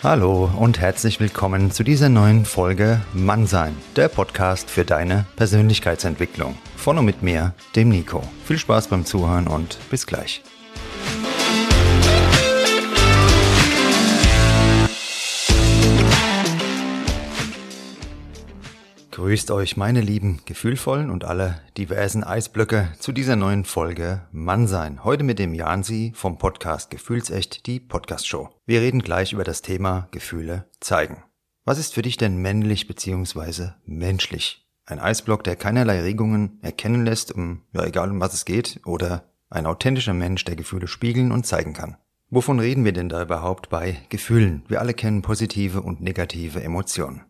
Hallo und herzlich willkommen zu dieser neuen Folge Mannsein, der Podcast für deine Persönlichkeitsentwicklung. Von und mit mir, dem Nico. Viel Spaß beim Zuhören und bis gleich. Grüßt euch, meine lieben, gefühlvollen und alle diversen Eisblöcke zu dieser neuen Folge Mannsein. Heute mit dem Jansi vom Podcast Gefühlsecht, die Podcast-Show. Wir reden gleich über das Thema Gefühle zeigen. Was ist für dich denn männlich bzw. menschlich? Ein Eisblock, der keinerlei Regungen erkennen lässt, um, ja egal um was es geht, oder ein authentischer Mensch, der Gefühle spiegeln und zeigen kann. Wovon reden wir denn da überhaupt bei Gefühlen? Wir alle kennen positive und negative Emotionen.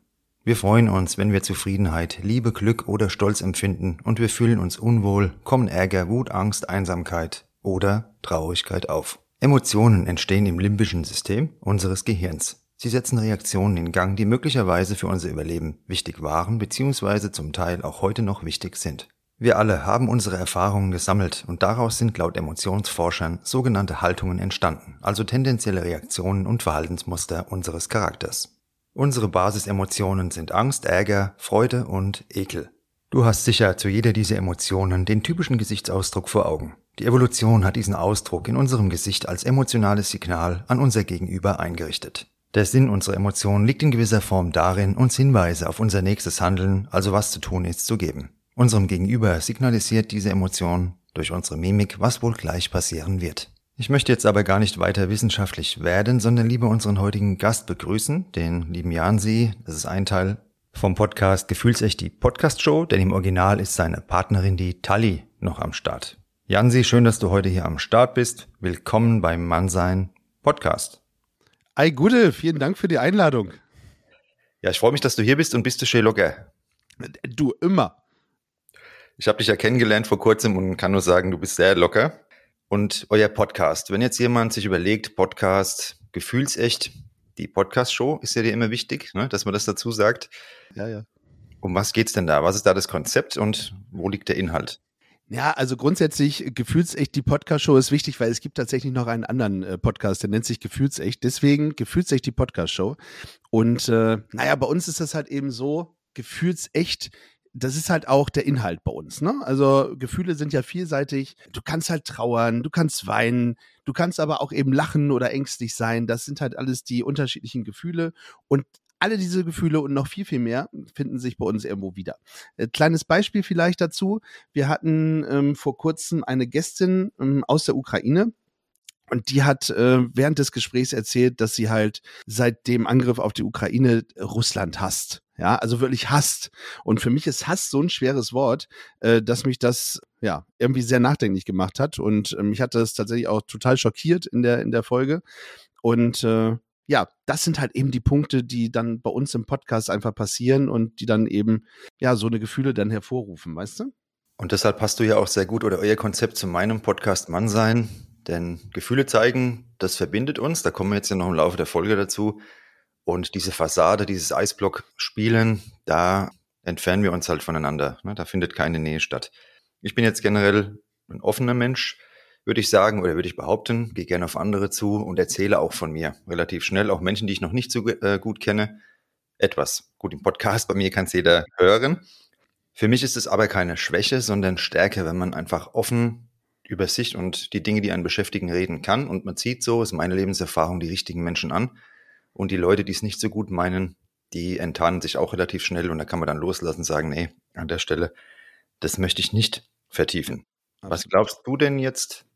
Wir freuen uns, wenn wir Zufriedenheit, Liebe, Glück oder Stolz empfinden und wir fühlen uns unwohl, kommen Ärger, Wut, Angst, Einsamkeit oder Traurigkeit auf. Emotionen entstehen im limbischen System unseres Gehirns. Sie setzen Reaktionen in Gang, die möglicherweise für unser Überleben wichtig waren bzw. zum Teil auch heute noch wichtig sind. Wir alle haben unsere Erfahrungen gesammelt und daraus sind laut Emotionsforschern sogenannte Haltungen entstanden, also tendenzielle Reaktionen und Verhaltensmuster unseres Charakters. Unsere Basisemotionen sind Angst, Ärger, Freude und Ekel. Du hast sicher zu jeder dieser Emotionen den typischen Gesichtsausdruck vor Augen. Die Evolution hat diesen Ausdruck in unserem Gesicht als emotionales Signal an unser Gegenüber eingerichtet. Der Sinn unserer Emotionen liegt in gewisser Form darin, uns Hinweise auf unser nächstes Handeln, also was zu tun ist, zu geben. Unserem Gegenüber signalisiert diese Emotion durch unsere Mimik, was wohl gleich passieren wird. Ich möchte jetzt aber gar nicht weiter wissenschaftlich werden, sondern lieber unseren heutigen Gast begrüßen, den lieben Jansi. Das ist ein Teil vom Podcast Gefühlsecht die Podcast Show, denn im Original ist seine Partnerin die Tali noch am Start. Jansi, schön, dass du heute hier am Start bist. Willkommen beim Mannsein Podcast. Ei Gute, vielen Dank für die Einladung. Ja, ich freue mich, dass du hier bist und bist du schön locker. Du immer. Ich habe dich ja kennengelernt vor kurzem und kann nur sagen, du bist sehr locker und euer Podcast. Wenn jetzt jemand sich überlegt, Podcast, gefühlsecht, die Podcast-Show ist ja dir immer wichtig, ne, dass man das dazu sagt. Ja, ja. Um was geht's denn da? Was ist da das Konzept und wo liegt der Inhalt? Ja, also grundsätzlich gefühlsecht die Podcast-Show ist wichtig, weil es gibt tatsächlich noch einen anderen äh, Podcast, der nennt sich Gefühlsecht. Deswegen gefühlsecht die Podcast-Show. Und äh, naja, bei uns ist das halt eben so, gefühlsecht das ist halt auch der Inhalt bei uns. Ne? Also Gefühle sind ja vielseitig. Du kannst halt trauern, du kannst weinen, du kannst aber auch eben lachen oder ängstlich sein. Das sind halt alles die unterschiedlichen Gefühle. Und alle diese Gefühle und noch viel, viel mehr finden sich bei uns irgendwo wieder. Äh, kleines Beispiel vielleicht dazu. Wir hatten ähm, vor kurzem eine Gästin ähm, aus der Ukraine, und die hat äh, während des Gesprächs erzählt, dass sie halt seit dem Angriff auf die Ukraine Russland hasst. Ja, also wirklich hasst. Und für mich ist Hass so ein schweres Wort, äh, dass mich das ja irgendwie sehr nachdenklich gemacht hat. Und äh, mich hat das tatsächlich auch total schockiert in der, in der Folge. Und äh, ja, das sind halt eben die Punkte, die dann bei uns im Podcast einfach passieren und die dann eben ja so eine Gefühle dann hervorrufen, weißt du? Und deshalb passt du ja auch sehr gut oder euer Konzept zu meinem Podcast Mann sein. Denn Gefühle zeigen, das verbindet uns. Da kommen wir jetzt ja noch im Laufe der Folge dazu. Und diese Fassade, dieses Eisblock spielen, da entfernen wir uns halt voneinander. Ne? Da findet keine Nähe statt. Ich bin jetzt generell ein offener Mensch, würde ich sagen, oder würde ich behaupten, gehe gerne auf andere zu und erzähle auch von mir relativ schnell, auch Menschen, die ich noch nicht so äh, gut kenne, etwas. Gut, im Podcast bei mir kann es jeder hören. Für mich ist es aber keine Schwäche, sondern Stärke, wenn man einfach offen über sich und die Dinge, die einen beschäftigen, reden kann. Und man zieht so, ist meine Lebenserfahrung, die richtigen Menschen an. Und die Leute, die es nicht so gut meinen, die enttarnen sich auch relativ schnell und da kann man dann loslassen und sagen, nee, an der Stelle, das möchte ich nicht vertiefen. Absolut. Was glaubst du denn jetzt,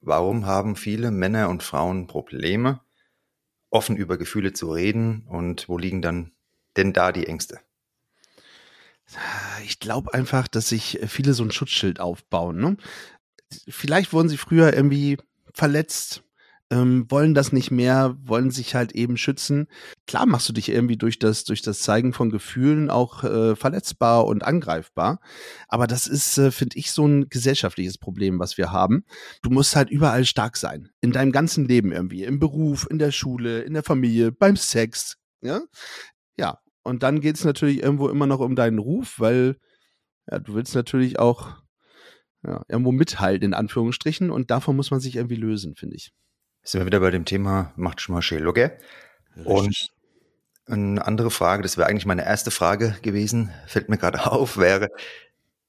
warum haben viele Männer und Frauen Probleme, offen über Gefühle zu reden und wo liegen dann denn da die Ängste? Ich glaube einfach, dass sich viele so ein Schutzschild aufbauen. Ne? Vielleicht wurden sie früher irgendwie verletzt, ähm, wollen das nicht mehr, wollen sich halt eben schützen. Klar machst du dich irgendwie durch das, durch das Zeigen von Gefühlen auch äh, verletzbar und angreifbar. Aber das ist, äh, finde ich, so ein gesellschaftliches Problem, was wir haben. Du musst halt überall stark sein. In deinem ganzen Leben irgendwie. Im Beruf, in der Schule, in der Familie, beim Sex. Ja. Ja. Und dann geht es natürlich irgendwo immer noch um deinen Ruf, weil ja, du willst natürlich auch ja, irgendwo mithalten, in Anführungsstrichen. Und davon muss man sich irgendwie lösen, finde ich sind wir wieder bei dem Thema macht schon mal Logge. Und eine andere Frage, das wäre eigentlich meine erste Frage gewesen, fällt mir gerade auf, wäre,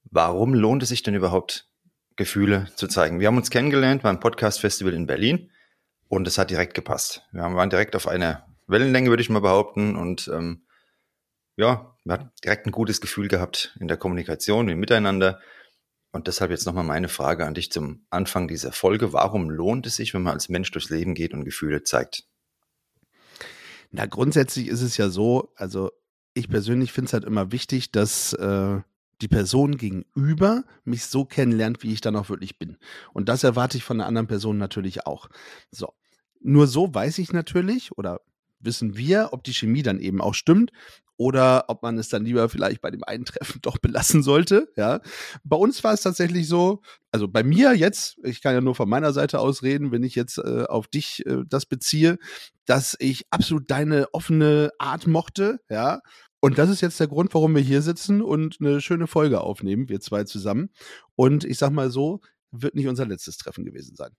warum lohnt es sich denn überhaupt, Gefühle zu zeigen? Wir haben uns kennengelernt beim Podcast-Festival in Berlin und es hat direkt gepasst. Wir waren direkt auf einer Wellenlänge, würde ich mal behaupten. Und ähm, ja, wir hatten direkt ein gutes Gefühl gehabt in der Kommunikation, im Miteinander. Und deshalb jetzt nochmal meine Frage an dich zum Anfang dieser Folge. Warum lohnt es sich, wenn man als Mensch durchs Leben geht und Gefühle zeigt? Na, grundsätzlich ist es ja so, also ich persönlich finde es halt immer wichtig, dass äh, die Person gegenüber mich so kennenlernt, wie ich dann auch wirklich bin. Und das erwarte ich von einer anderen Person natürlich auch. So. Nur so weiß ich natürlich oder wissen wir, ob die Chemie dann eben auch stimmt oder ob man es dann lieber vielleicht bei dem einen Treffen doch belassen sollte. Ja, bei uns war es tatsächlich so, also bei mir jetzt, ich kann ja nur von meiner Seite aus reden, wenn ich jetzt äh, auf dich äh, das beziehe, dass ich absolut deine offene Art mochte, ja. Und das ist jetzt der Grund, warum wir hier sitzen und eine schöne Folge aufnehmen, wir zwei zusammen. Und ich sag mal so, wird nicht unser letztes Treffen gewesen sein.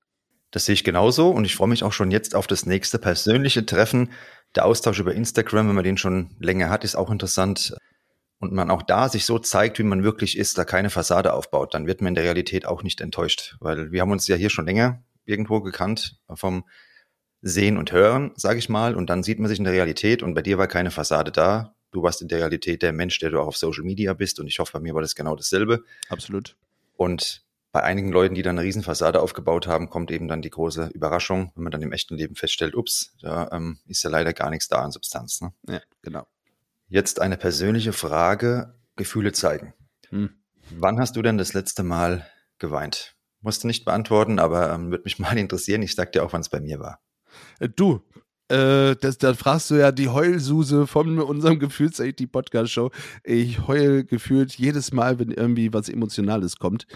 Das sehe ich genauso und ich freue mich auch schon jetzt auf das nächste persönliche Treffen. Der Austausch über Instagram, wenn man den schon länger hat, ist auch interessant. Und man auch da sich so zeigt, wie man wirklich ist, da keine Fassade aufbaut, dann wird man in der Realität auch nicht enttäuscht. Weil wir haben uns ja hier schon länger irgendwo gekannt vom Sehen und Hören, sage ich mal. Und dann sieht man sich in der Realität und bei dir war keine Fassade da. Du warst in der Realität der Mensch, der du auch auf Social Media bist. Und ich hoffe, bei mir war das genau dasselbe. Absolut. Und bei einigen Leuten, die dann eine Riesenfassade aufgebaut haben, kommt eben dann die große Überraschung, wenn man dann im echten Leben feststellt, ups, da ähm, ist ja leider gar nichts da an Substanz. Ne? Ja, genau. Jetzt eine persönliche Frage, Gefühle zeigen. Hm. Wann hast du denn das letzte Mal geweint? Musst du nicht beantworten, aber ähm, würde mich mal interessieren. Ich sag dir auch, wann es bei mir war. Äh, du, äh, das, dann fragst du ja die Heulsuse von unserem Gefühlsecht, Podcast-Show. Ich heul gefühlt jedes Mal, wenn irgendwie was Emotionales kommt.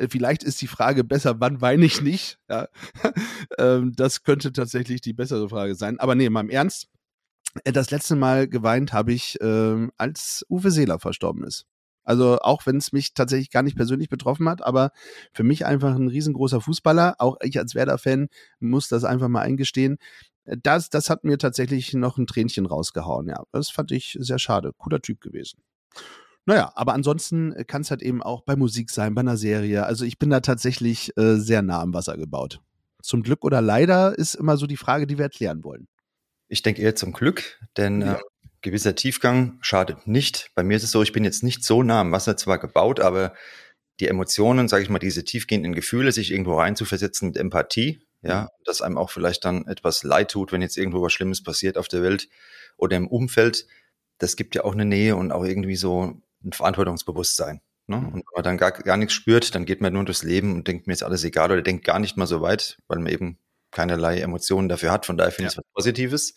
Äh, vielleicht ist die Frage besser, wann weine ich nicht? Ja. ähm, das könnte tatsächlich die bessere Frage sein. Aber nee, mal im Ernst. Äh, das letzte Mal geweint habe ich, ähm, als Uwe Seeler verstorben ist. Also auch wenn es mich tatsächlich gar nicht persönlich betroffen hat, aber für mich einfach ein riesengroßer Fußballer. Auch ich als Werder-Fan muss das einfach mal eingestehen. Äh, das, das hat mir tatsächlich noch ein Tränchen rausgehauen. Ja, das fand ich sehr schade. Cooler Typ gewesen. Naja, aber ansonsten äh, kann es halt eben auch bei Musik sein, bei einer Serie. Also ich bin da tatsächlich äh, sehr nah am Wasser gebaut. Zum Glück oder leider ist immer so die Frage, die wir erklären wollen. Ich denke eher zum Glück, denn ja. äh, gewisser Tiefgang schadet nicht. Bei mir ist es so, ich bin jetzt nicht so nah am Wasser zwar gebaut, aber die Emotionen, sage ich mal, diese tiefgehenden Gefühle, sich irgendwo reinzuversetzen mit Empathie, ja, mhm. dass einem auch vielleicht dann etwas leid tut, wenn jetzt irgendwo was Schlimmes passiert auf der Welt oder im Umfeld, das gibt ja auch eine Nähe und auch irgendwie so ein Verantwortungsbewusstsein. Ne? Mhm. Und wenn man dann gar, gar nichts spürt, dann geht man nur durchs Leben und denkt, mir ist alles egal oder denkt gar nicht mal so weit, weil man eben keinerlei Emotionen dafür hat. Von daher finde ich es was Positives.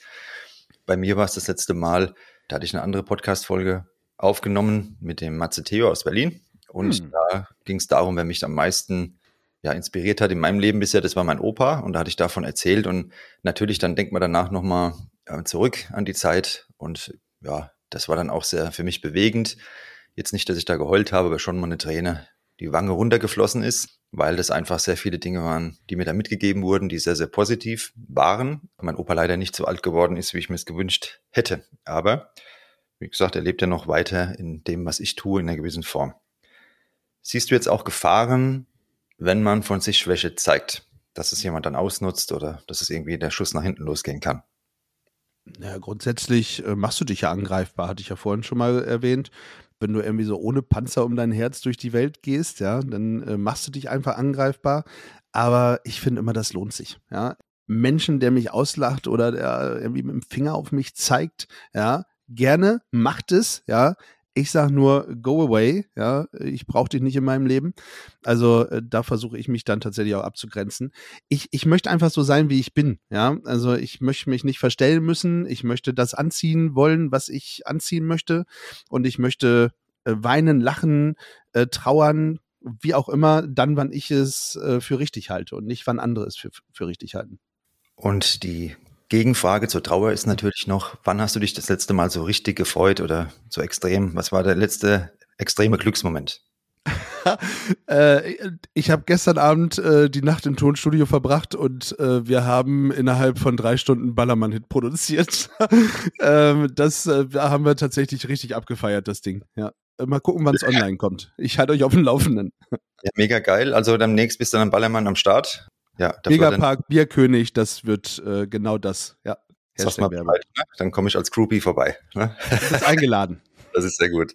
Bei mir war es das letzte Mal, da hatte ich eine andere Podcast-Folge aufgenommen mit dem Matze Theo aus Berlin. Und hm. da ging es darum, wer mich am meisten ja, inspiriert hat in meinem Leben bisher, das war mein Opa. Und da hatte ich davon erzählt. Und natürlich, dann denkt man danach nochmal äh, zurück an die Zeit. Und ja, das war dann auch sehr für mich bewegend. Jetzt nicht, dass ich da geheult habe, aber schon mal eine Träne die Wange runtergeflossen ist, weil das einfach sehr viele Dinge waren, die mir da mitgegeben wurden, die sehr, sehr positiv waren. Mein Opa leider nicht so alt geworden ist, wie ich mir es gewünscht hätte. Aber, wie gesagt, er lebt ja noch weiter in dem, was ich tue, in einer gewissen Form. Siehst du jetzt auch Gefahren, wenn man von sich Schwäche zeigt, dass es jemand dann ausnutzt oder dass es irgendwie der Schuss nach hinten losgehen kann? Ja, grundsätzlich äh, machst du dich ja angreifbar, hatte ich ja vorhin schon mal erwähnt. Wenn du irgendwie so ohne Panzer um dein Herz durch die Welt gehst, ja, dann äh, machst du dich einfach angreifbar. Aber ich finde immer, das lohnt sich. Ja, Menschen, der mich auslacht oder der irgendwie mit dem Finger auf mich zeigt, ja, gerne macht es, ja. Ich sage nur, go away, ja, ich brauche dich nicht in meinem Leben. Also äh, da versuche ich mich dann tatsächlich auch abzugrenzen. Ich, ich möchte einfach so sein, wie ich bin, ja. Also ich möchte mich nicht verstellen müssen, ich möchte das anziehen wollen, was ich anziehen möchte. Und ich möchte äh, weinen, lachen, äh, trauern, wie auch immer, dann, wann ich es äh, für richtig halte und nicht, wann andere es für, für richtig halten. Und die Gegenfrage zur Trauer ist natürlich noch, wann hast du dich das letzte Mal so richtig gefreut oder so extrem? Was war der letzte extreme Glücksmoment? äh, ich habe gestern Abend äh, die Nacht im Tonstudio verbracht und äh, wir haben innerhalb von drei Stunden Ballermann-Hit produziert. ähm, das äh, haben wir tatsächlich richtig abgefeiert, das Ding. Ja. Äh, mal gucken, wann es online kommt. Ich halte euch auf dem Laufenden. Ja, mega geil. Also demnächst bist du dann Ballermann am Start. Ja, Megapark Bierkönig, das wird äh, genau das. Ja. Sag mal Bescheid, ne? Dann komme ich als Groupie vorbei. Ne? Du bist eingeladen. das ist sehr gut.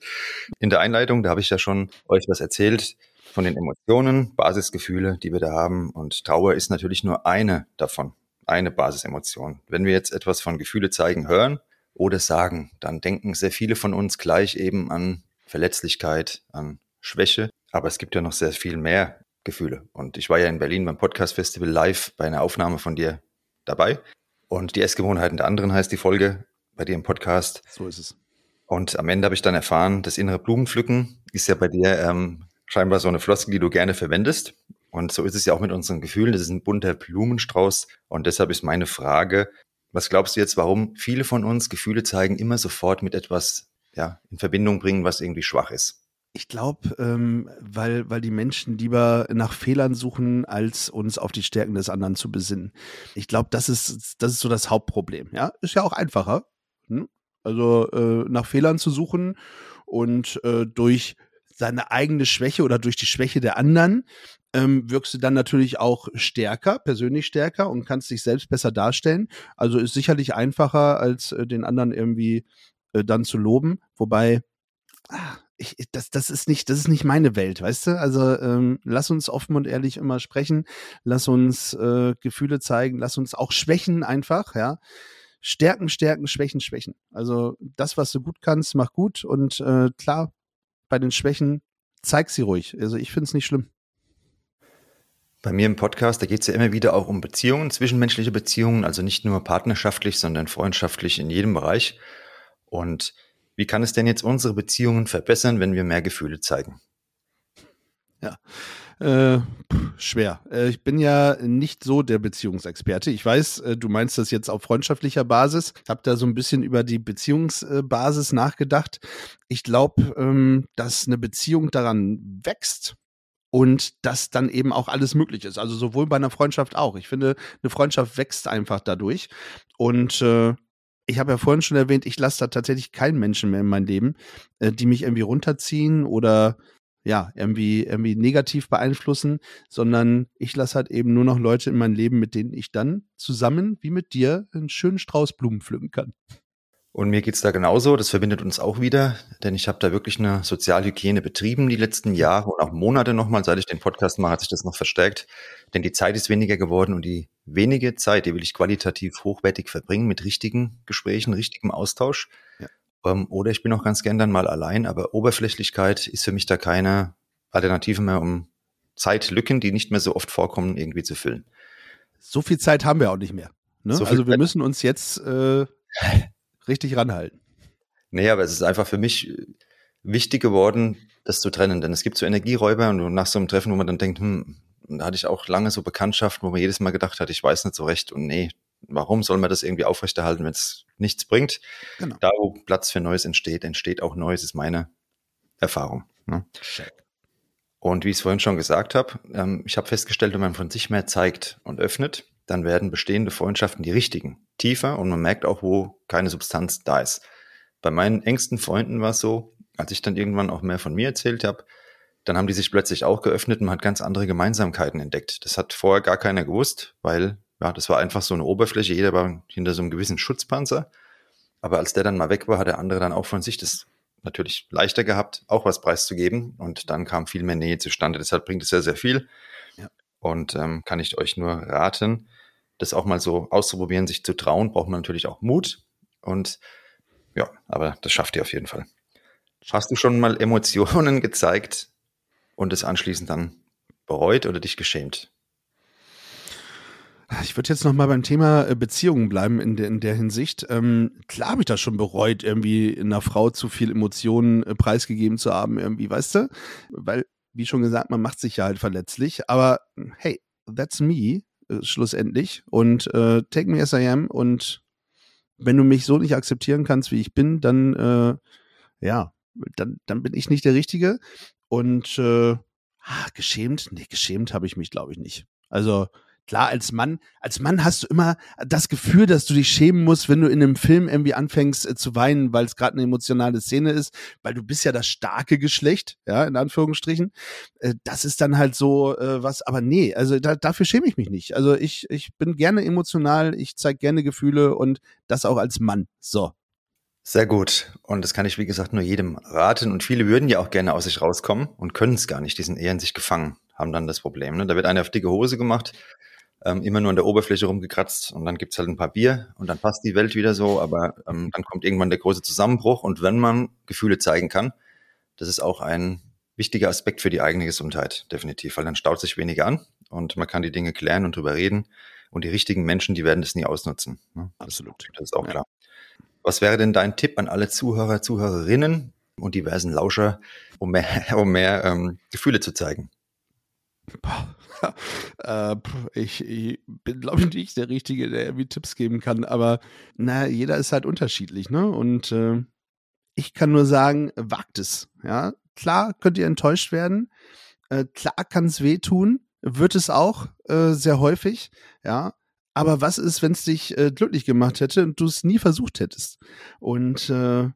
In der Einleitung, da habe ich ja schon euch was erzählt von den Emotionen, Basisgefühle, die wir da haben. Und Trauer ist natürlich nur eine davon, eine Basisemotion. Wenn wir jetzt etwas von Gefühle zeigen, hören oder sagen, dann denken sehr viele von uns gleich eben an Verletzlichkeit, an Schwäche. Aber es gibt ja noch sehr viel mehr Gefühle. Und ich war ja in Berlin beim Podcast Festival live bei einer Aufnahme von dir dabei. Und die Essgewohnheiten der anderen heißt die Folge bei dir im Podcast. So ist es. Und am Ende habe ich dann erfahren, das innere Blumenpflücken ist ja bei dir ähm, scheinbar so eine Floskel, die du gerne verwendest. Und so ist es ja auch mit unseren Gefühlen. Das ist ein bunter Blumenstrauß. Und deshalb ist meine Frage, was glaubst du jetzt, warum viele von uns Gefühle zeigen, immer sofort mit etwas ja, in Verbindung bringen, was irgendwie schwach ist? Ich glaube, ähm, weil, weil die Menschen lieber nach Fehlern suchen, als uns auf die Stärken des anderen zu besinnen. Ich glaube, das ist, das ist so das Hauptproblem. Ja, ist ja auch einfacher. Hm? Also äh, nach Fehlern zu suchen und äh, durch seine eigene Schwäche oder durch die Schwäche der anderen ähm, wirkst du dann natürlich auch stärker, persönlich stärker und kannst dich selbst besser darstellen. Also ist sicherlich einfacher, als äh, den anderen irgendwie äh, dann zu loben. Wobei, ah, ich, das, das ist nicht, das ist nicht meine Welt, weißt du? Also ähm, lass uns offen und ehrlich immer sprechen, lass uns äh, Gefühle zeigen, lass uns auch schwächen einfach, ja. Stärken, stärken, schwächen, schwächen. Also das, was du gut kannst, mach gut und äh, klar, bei den Schwächen zeig sie ruhig. Also ich finde es nicht schlimm. Bei mir im Podcast, da geht es ja immer wieder auch um Beziehungen, zwischenmenschliche Beziehungen, also nicht nur partnerschaftlich, sondern freundschaftlich in jedem Bereich. Und wie kann es denn jetzt unsere Beziehungen verbessern, wenn wir mehr Gefühle zeigen? Ja, äh, schwer. Äh, ich bin ja nicht so der Beziehungsexperte. Ich weiß, äh, du meinst das jetzt auf freundschaftlicher Basis. Ich habe da so ein bisschen über die Beziehungsbasis nachgedacht. Ich glaube, ähm, dass eine Beziehung daran wächst, und dass dann eben auch alles möglich ist. Also sowohl bei einer Freundschaft auch. Ich finde, eine Freundschaft wächst einfach dadurch. Und äh, ich habe ja vorhin schon erwähnt, ich lasse da tatsächlich keinen Menschen mehr in mein Leben, äh, die mich irgendwie runterziehen oder ja, irgendwie, irgendwie negativ beeinflussen, sondern ich lasse halt eben nur noch Leute in mein Leben, mit denen ich dann zusammen, wie mit dir, einen schönen Strauß Blumen pflücken kann. Und mir geht's da genauso, das verbindet uns auch wieder, denn ich habe da wirklich eine Sozialhygiene betrieben die letzten Jahre und auch Monate nochmal, seit ich den Podcast mache, hat sich das noch verstärkt, denn die Zeit ist weniger geworden und die wenige Zeit, die will ich qualitativ hochwertig verbringen mit richtigen Gesprächen, richtigem Austausch. Ja. Ähm, oder ich bin auch ganz gern dann mal allein, aber Oberflächlichkeit ist für mich da keine Alternative mehr, um Zeitlücken, die nicht mehr so oft vorkommen, irgendwie zu füllen. So viel Zeit haben wir auch nicht mehr. Ne? So also wir Zeit. müssen uns jetzt äh, richtig ranhalten. Nee, aber es ist einfach für mich wichtig geworden, das zu trennen. Denn es gibt so Energieräuber und nach so einem Treffen, wo man dann denkt, hm, da hatte ich auch lange so Bekanntschaften, wo man jedes Mal gedacht hat, ich weiß nicht so recht und nee, warum soll man das irgendwie aufrechterhalten, wenn es nichts bringt? Genau. Da, wo Platz für Neues entsteht, entsteht auch Neues, ist meine Erfahrung. Ne? Und wie ich es vorhin schon gesagt habe, ähm, ich habe festgestellt, wenn man von sich mehr zeigt und öffnet, dann werden bestehende Freundschaften die richtigen, tiefer und man merkt auch, wo keine Substanz da ist. Bei meinen engsten Freunden war es so, als ich dann irgendwann auch mehr von mir erzählt habe, dann haben die sich plötzlich auch geöffnet und man hat ganz andere Gemeinsamkeiten entdeckt. Das hat vorher gar keiner gewusst, weil ja, das war einfach so eine Oberfläche, jeder war hinter so einem gewissen Schutzpanzer. Aber als der dann mal weg war, hat der andere dann auch von sich das natürlich leichter gehabt, auch was preiszugeben. Und dann kam viel mehr Nähe zustande. Deshalb bringt es sehr, sehr viel. Ja. Und ähm, kann ich euch nur raten, das auch mal so auszuprobieren, sich zu trauen, braucht man natürlich auch Mut. Und ja, aber das schafft ihr auf jeden Fall. Hast du schon mal Emotionen gezeigt und es anschließend dann bereut oder dich geschämt? Ich würde jetzt noch mal beim Thema äh, Beziehungen bleiben in der, in der Hinsicht. Ähm, klar habe ich das schon bereut, irgendwie einer Frau zu viel Emotionen äh, preisgegeben zu haben, irgendwie, weißt du? Weil, wie schon gesagt, man macht sich ja halt verletzlich. Aber hey, that's me, äh, schlussendlich. Und äh, take me as I am. Und wenn du mich so nicht akzeptieren kannst, wie ich bin, dann, äh, ja, dann, dann bin ich nicht der Richtige. Und äh, ah, geschämt? Nee, geschämt habe ich mich, glaube ich, nicht. Also, klar, als Mann, als Mann hast du immer das Gefühl, dass du dich schämen musst, wenn du in einem Film irgendwie anfängst äh, zu weinen, weil es gerade eine emotionale Szene ist, weil du bist ja das starke Geschlecht, ja, in Anführungsstrichen. Äh, das ist dann halt so äh, was, aber nee, also da, dafür schäme ich mich nicht. Also ich, ich bin gerne emotional, ich zeige gerne Gefühle und das auch als Mann. So. Sehr gut. Und das kann ich, wie gesagt, nur jedem raten. Und viele würden ja auch gerne aus sich rauskommen und können es gar nicht. Die sind eher in sich gefangen, haben dann das Problem. Ne? Da wird eine auf dicke Hose gemacht ähm, immer nur an der Oberfläche rumgekratzt und dann gibt's halt ein paar Bier und dann passt die Welt wieder so, aber ähm, dann kommt irgendwann der große Zusammenbruch und wenn man Gefühle zeigen kann, das ist auch ein wichtiger Aspekt für die eigene Gesundheit, definitiv, weil dann staut sich weniger an und man kann die Dinge klären und drüber reden und die richtigen Menschen, die werden das nie ausnutzen. Ne? Absolut. Das ist auch klar. Was wäre denn dein Tipp an alle Zuhörer, Zuhörerinnen und diversen Lauscher, um mehr, um mehr ähm, Gefühle zu zeigen? äh, ich, ich, bin, glaube ich, nicht der Richtige, der irgendwie Tipps geben kann, aber na, jeder ist halt unterschiedlich, ne? Und äh, ich kann nur sagen, wagt es. Ja, klar könnt ihr enttäuscht werden, äh, klar kann es wehtun, wird es auch äh, sehr häufig, ja. Aber was ist, wenn es dich äh, glücklich gemacht hätte und du es nie versucht hättest? Und äh,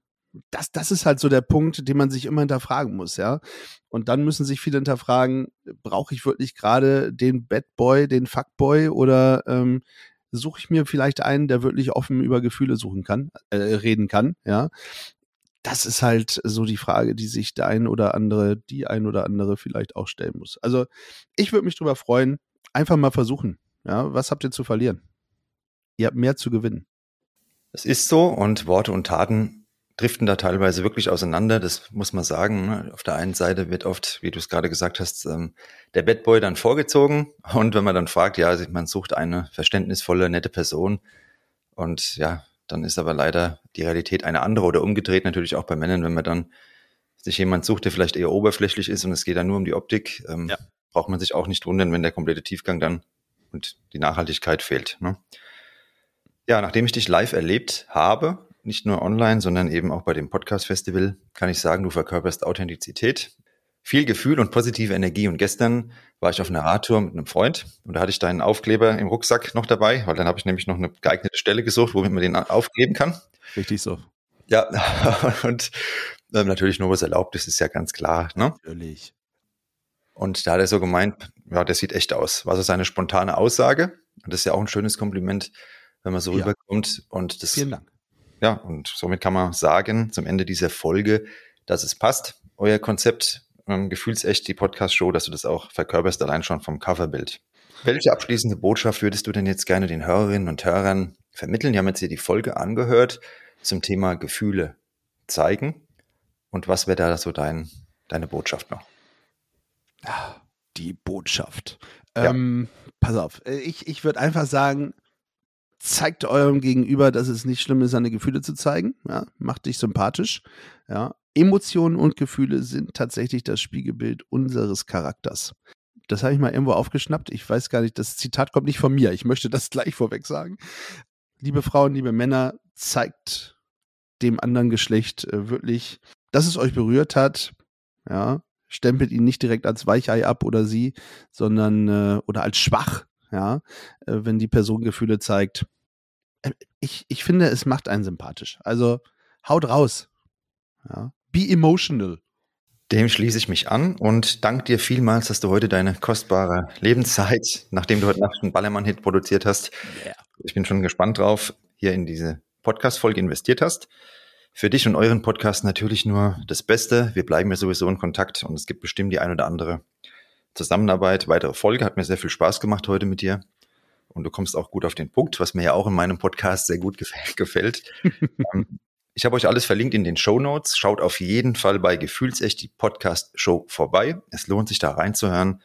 das, das ist halt so der Punkt, den man sich immer hinterfragen muss, ja. Und dann müssen sich viele hinterfragen, brauche ich wirklich gerade den Bad Boy, den Fuckboy oder ähm, suche ich mir vielleicht einen, der wirklich offen über Gefühle suchen kann, äh, reden kann, ja. Das ist halt so die Frage, die sich der ein oder andere, die ein oder andere vielleicht auch stellen muss. Also ich würde mich drüber freuen, einfach mal versuchen. Ja, was habt ihr zu verlieren? Ihr habt mehr zu gewinnen. Es ist so und Worte und Taten driften da teilweise wirklich auseinander, das muss man sagen. Ne? Auf der einen Seite wird oft, wie du es gerade gesagt hast, ähm, der Bad Boy dann vorgezogen und wenn man dann fragt, ja, man sucht eine verständnisvolle, nette Person und ja, dann ist aber leider die Realität eine andere oder umgedreht natürlich auch bei Männern, wenn man dann sich jemand sucht, der vielleicht eher oberflächlich ist und es geht dann nur um die Optik, ähm, ja. braucht man sich auch nicht wundern, wenn der komplette Tiefgang dann und die Nachhaltigkeit fehlt. Ne? Ja, nachdem ich dich live erlebt habe, nicht nur online, sondern eben auch bei dem Podcast-Festival, kann ich sagen, du verkörperst Authentizität, viel Gefühl und positive Energie. Und gestern war ich auf einer Radtour mit einem Freund und da hatte ich deinen Aufkleber im Rucksack noch dabei, weil dann habe ich nämlich noch eine geeignete Stelle gesucht, womit man den aufkleben kann. Richtig so. Ja, und äh, natürlich nur was erlaubt ist, ist ja ganz klar. Ne? Natürlich. Und da hat er so gemeint, ja, der sieht echt aus. War so seine spontane Aussage. Und das ist ja auch ein schönes Kompliment, wenn man so ja. rüberkommt. Und das Vielen Dank. Ja, und somit kann man sagen, zum Ende dieser Folge, dass es passt, euer Konzept, ähm, gefühlsecht die Podcast-Show, dass du das auch verkörperst, allein schon vom Coverbild. Welche abschließende Botschaft würdest du denn jetzt gerne den Hörerinnen und Hörern vermitteln? Die haben jetzt hier die Folge angehört zum Thema Gefühle zeigen. Und was wäre da so dein, deine Botschaft noch? Die Botschaft. Ja. Ähm, pass auf, äh, ich, ich würde einfach sagen, zeigt eurem Gegenüber, dass es nicht schlimm ist, seine Gefühle zu zeigen. Ja, macht dich sympathisch. Ja, Emotionen und Gefühle sind tatsächlich das Spiegelbild unseres Charakters. Das habe ich mal irgendwo aufgeschnappt. Ich weiß gar nicht, das Zitat kommt nicht von mir. Ich möchte das gleich vorweg sagen. Liebe Frauen, liebe Männer, zeigt dem anderen Geschlecht äh, wirklich, dass es euch berührt hat. Ja, stempelt ihn nicht direkt als Weichei ab oder sie, sondern äh, oder als schwach, ja, äh, wenn die Person Gefühle zeigt. Äh, ich, ich finde, es macht einen sympathisch. Also haut raus. Ja. Be emotional. Dem schließe ich mich an und danke dir vielmals, dass du heute deine kostbare Lebenszeit, nachdem du heute Nacht einen Ballermann-Hit produziert hast, yeah. ich bin schon gespannt drauf, hier in diese Podcast-Folge investiert hast. Für dich und euren Podcast natürlich nur das Beste. Wir bleiben ja sowieso in Kontakt und es gibt bestimmt die ein oder andere Zusammenarbeit, weitere Folge. Hat mir sehr viel Spaß gemacht heute mit dir. Und du kommst auch gut auf den Punkt, was mir ja auch in meinem Podcast sehr gut gefällt. Ähm, ich habe euch alles verlinkt in den Show Notes. Schaut auf jeden Fall bei Gefühlsecht die Podcast-Show vorbei. Es lohnt sich da reinzuhören.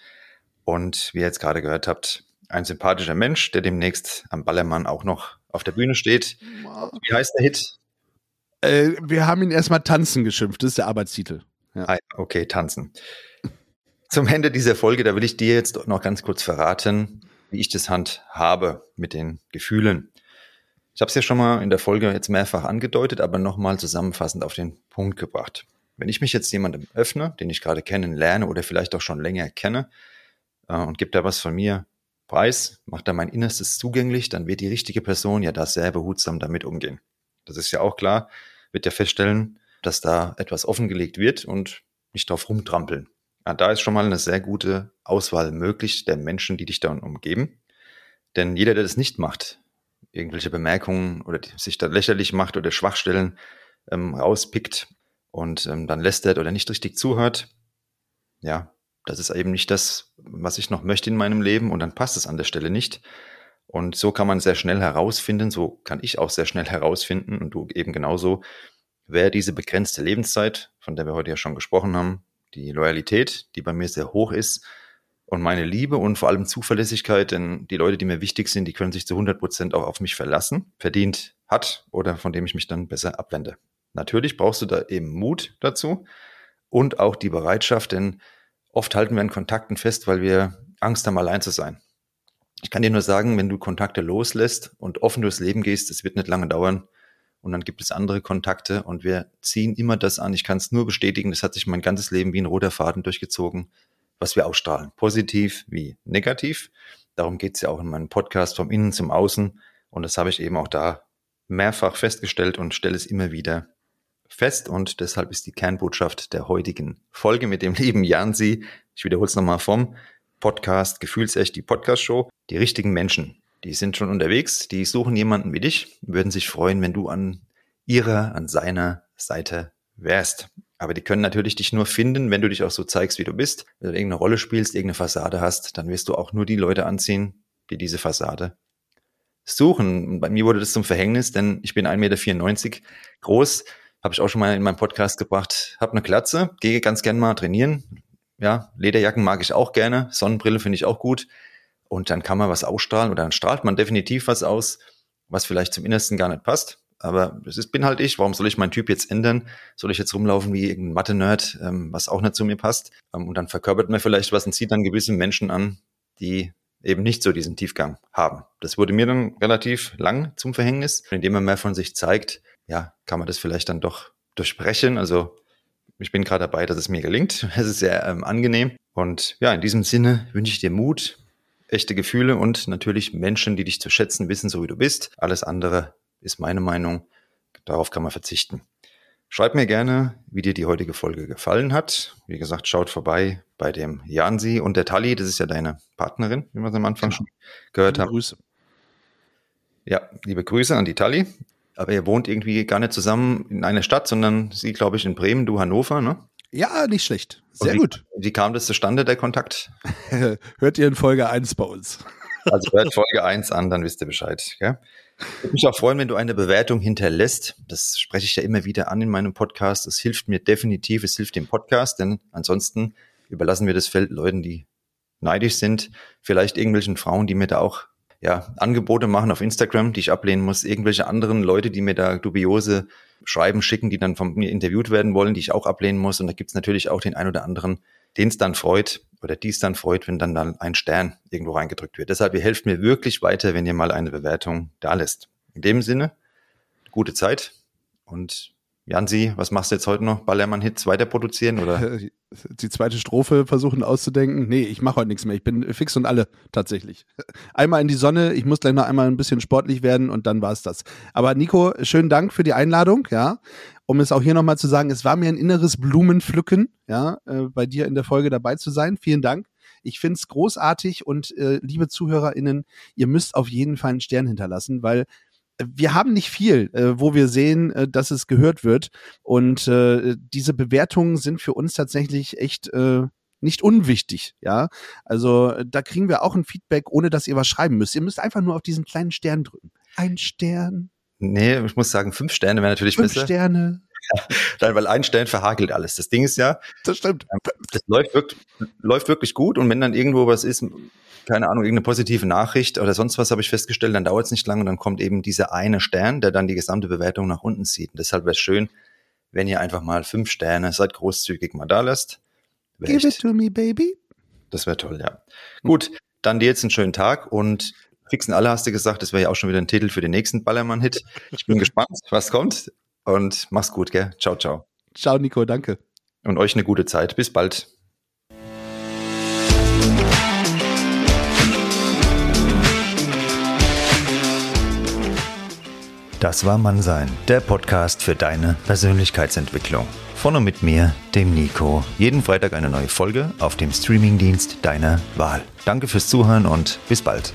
Und wie ihr jetzt gerade gehört habt, ein sympathischer Mensch, der demnächst am Ballermann auch noch auf der Bühne steht. Wie heißt der Hit? Äh, wir haben ihn erstmal Tanzen geschimpft. Das ist der Arbeitstitel. Ja. Ah, okay, Tanzen. Zum Ende dieser Folge, da will ich dir jetzt noch ganz kurz verraten, wie ich das handhabe mit den Gefühlen. Ich habe es ja schon mal in der Folge jetzt mehrfach angedeutet, aber nochmal zusammenfassend auf den Punkt gebracht. Wenn ich mich jetzt jemandem öffne, den ich gerade kennenlerne oder vielleicht auch schon länger kenne, äh, und gibt da was von mir preis, macht da mein Innerstes zugänglich, dann wird die richtige Person ja da sehr behutsam damit umgehen. Das ist ja auch klar, wird ja feststellen, dass da etwas offengelegt wird und nicht drauf rumtrampeln. Ja, da ist schon mal eine sehr gute Auswahl möglich der Menschen, die dich dann umgeben. Denn jeder, der das nicht macht, irgendwelche Bemerkungen oder sich da lächerlich macht oder Schwachstellen ähm, rauspickt und ähm, dann lästert oder nicht richtig zuhört, ja, das ist eben nicht das, was ich noch möchte in meinem Leben und dann passt es an der Stelle nicht. Und so kann man sehr schnell herausfinden, so kann ich auch sehr schnell herausfinden und du eben genauso, wer diese begrenzte Lebenszeit, von der wir heute ja schon gesprochen haben, die Loyalität, die bei mir sehr hoch ist, und meine Liebe und vor allem Zuverlässigkeit, denn die Leute, die mir wichtig sind, die können sich zu 100 Prozent auch auf mich verlassen, verdient hat oder von dem ich mich dann besser abwende. Natürlich brauchst du da eben Mut dazu und auch die Bereitschaft, denn oft halten wir an Kontakten fest, weil wir Angst haben, allein zu sein. Ich kann dir nur sagen, wenn du Kontakte loslässt und offen durchs Leben gehst, es wird nicht lange dauern und dann gibt es andere Kontakte und wir ziehen immer das an. Ich kann es nur bestätigen, das hat sich mein ganzes Leben wie ein roter Faden durchgezogen was wir ausstrahlen, positiv wie negativ. Darum geht es ja auch in meinem Podcast vom Innen zum Außen. Und das habe ich eben auch da mehrfach festgestellt und stelle es immer wieder fest. Und deshalb ist die Kernbotschaft der heutigen Folge mit dem lieben Jansi, ich wiederhole es nochmal vom Podcast Gefühlsecht, die Podcast-Show, die richtigen Menschen. Die sind schon unterwegs, die suchen jemanden wie dich, würden sich freuen, wenn du an ihrer, an seiner Seite wärst. Aber die können natürlich dich nur finden, wenn du dich auch so zeigst, wie du bist. Wenn du irgendeine Rolle spielst, irgendeine Fassade hast, dann wirst du auch nur die Leute anziehen, die diese Fassade suchen. Bei mir wurde das zum Verhängnis, denn ich bin 1,94 Meter groß, habe ich auch schon mal in meinem Podcast gebracht, habe eine Glatze, gehe ganz gern mal trainieren. Ja, Lederjacken mag ich auch gerne, Sonnenbrille finde ich auch gut. Und dann kann man was ausstrahlen oder dann strahlt man definitiv was aus, was vielleicht zum Innersten gar nicht passt. Aber das ist, bin halt ich. Warum soll ich meinen Typ jetzt ändern? Soll ich jetzt rumlaufen wie irgendein Mathe-Nerd, ähm, was auch nicht zu mir passt? Ähm, und dann verkörpert man vielleicht was und zieht dann gewisse Menschen an, die eben nicht so diesen Tiefgang haben. Das wurde mir dann relativ lang zum Verhängnis. Indem man mehr von sich zeigt, ja, kann man das vielleicht dann doch durchbrechen. Also ich bin gerade dabei, dass es mir gelingt. Es ist sehr ähm, angenehm. Und ja, in diesem Sinne wünsche ich dir Mut, echte Gefühle und natürlich Menschen, die dich zu schätzen wissen, so wie du bist. Alles andere ist meine Meinung. Darauf kann man verzichten. Schreib mir gerne, wie dir die heutige Folge gefallen hat. Wie gesagt, schaut vorbei bei dem Jansi und der Tali. Das ist ja deine Partnerin, wie wir es am Anfang genau. schon gehört liebe haben. Grüße. Ja, liebe Grüße an die Tali. Aber ihr wohnt irgendwie gar nicht zusammen in einer Stadt, sondern sie, glaube ich, in Bremen, du Hannover, ne? Ja, nicht schlecht. Sehr wie, gut. Wie kam das zustande, der Kontakt? hört ihr in Folge 1 bei uns. also hört Folge 1 an, dann wisst ihr Bescheid. Gell? Ich würde mich auch freuen, wenn du eine Bewertung hinterlässt. Das spreche ich ja immer wieder an in meinem Podcast. Es hilft mir definitiv, es hilft dem Podcast, denn ansonsten überlassen wir das Feld Leuten, die neidisch sind, vielleicht irgendwelchen Frauen, die mir da auch ja, Angebote machen auf Instagram, die ich ablehnen muss, irgendwelche anderen Leute, die mir da dubiose Schreiben schicken, die dann von mir interviewt werden wollen, die ich auch ablehnen muss. Und da gibt's natürlich auch den ein oder anderen, den es dann freut oder dies dann freut, wenn dann, dann ein Stern irgendwo reingedrückt wird. Deshalb, ihr helft mir wirklich weiter, wenn ihr mal eine Bewertung da lässt. In dem Sinne, gute Zeit und Jansi, was machst du jetzt heute noch? Ballermann-Hits weiter produzieren oder? Die zweite Strophe versuchen auszudenken. Nee, ich mache heute nichts mehr. Ich bin fix und alle tatsächlich. Einmal in die Sonne. Ich muss gleich noch einmal ein bisschen sportlich werden und dann war es das. Aber Nico, schönen Dank für die Einladung, ja. um es auch hier nochmal zu sagen, es war mir ein inneres Blumenpflücken, ja, äh, bei dir in der Folge dabei zu sein. Vielen Dank. Ich finde es großartig und äh, liebe ZuhörerInnen, ihr müsst auf jeden Fall einen Stern hinterlassen, weil wir haben nicht viel, äh, wo wir sehen, äh, dass es gehört wird. Und äh, diese Bewertungen sind für uns tatsächlich echt äh, nicht unwichtig, ja. Also da kriegen wir auch ein Feedback, ohne dass ihr was schreiben müsst. Ihr müsst einfach nur auf diesen kleinen Stern drücken. Ein Stern. Nee, ich muss sagen, fünf Sterne wäre natürlich Fünf besser. Sterne. Nein, weil ein Stern verhagelt alles. Das Ding ist ja, Das stimmt. das läuft wirklich, läuft wirklich gut und wenn dann irgendwo was ist, keine Ahnung, irgendeine positive Nachricht oder sonst was habe ich festgestellt, dann dauert es nicht lange und dann kommt eben dieser eine Stern, der dann die gesamte Bewertung nach unten zieht. Und deshalb wäre es schön, wenn ihr einfach mal fünf Sterne, seid großzügig mal da lasst. Give it echt, to me, baby. das wäre toll, ja. Gut, dann dir jetzt einen schönen Tag und fixen alle hast du gesagt, das wäre ja auch schon wieder ein Titel für den nächsten Ballermann-Hit. Ich bin gespannt, was kommt und mach's gut, gell? Ciao, ciao. Ciao, Nico, danke. Und euch eine gute Zeit. Bis bald. Das war Mannsein, der Podcast für deine Persönlichkeitsentwicklung. Von und mit mir, dem Nico. Jeden Freitag eine neue Folge auf dem Streamingdienst deiner Wahl. Danke fürs Zuhören und bis bald.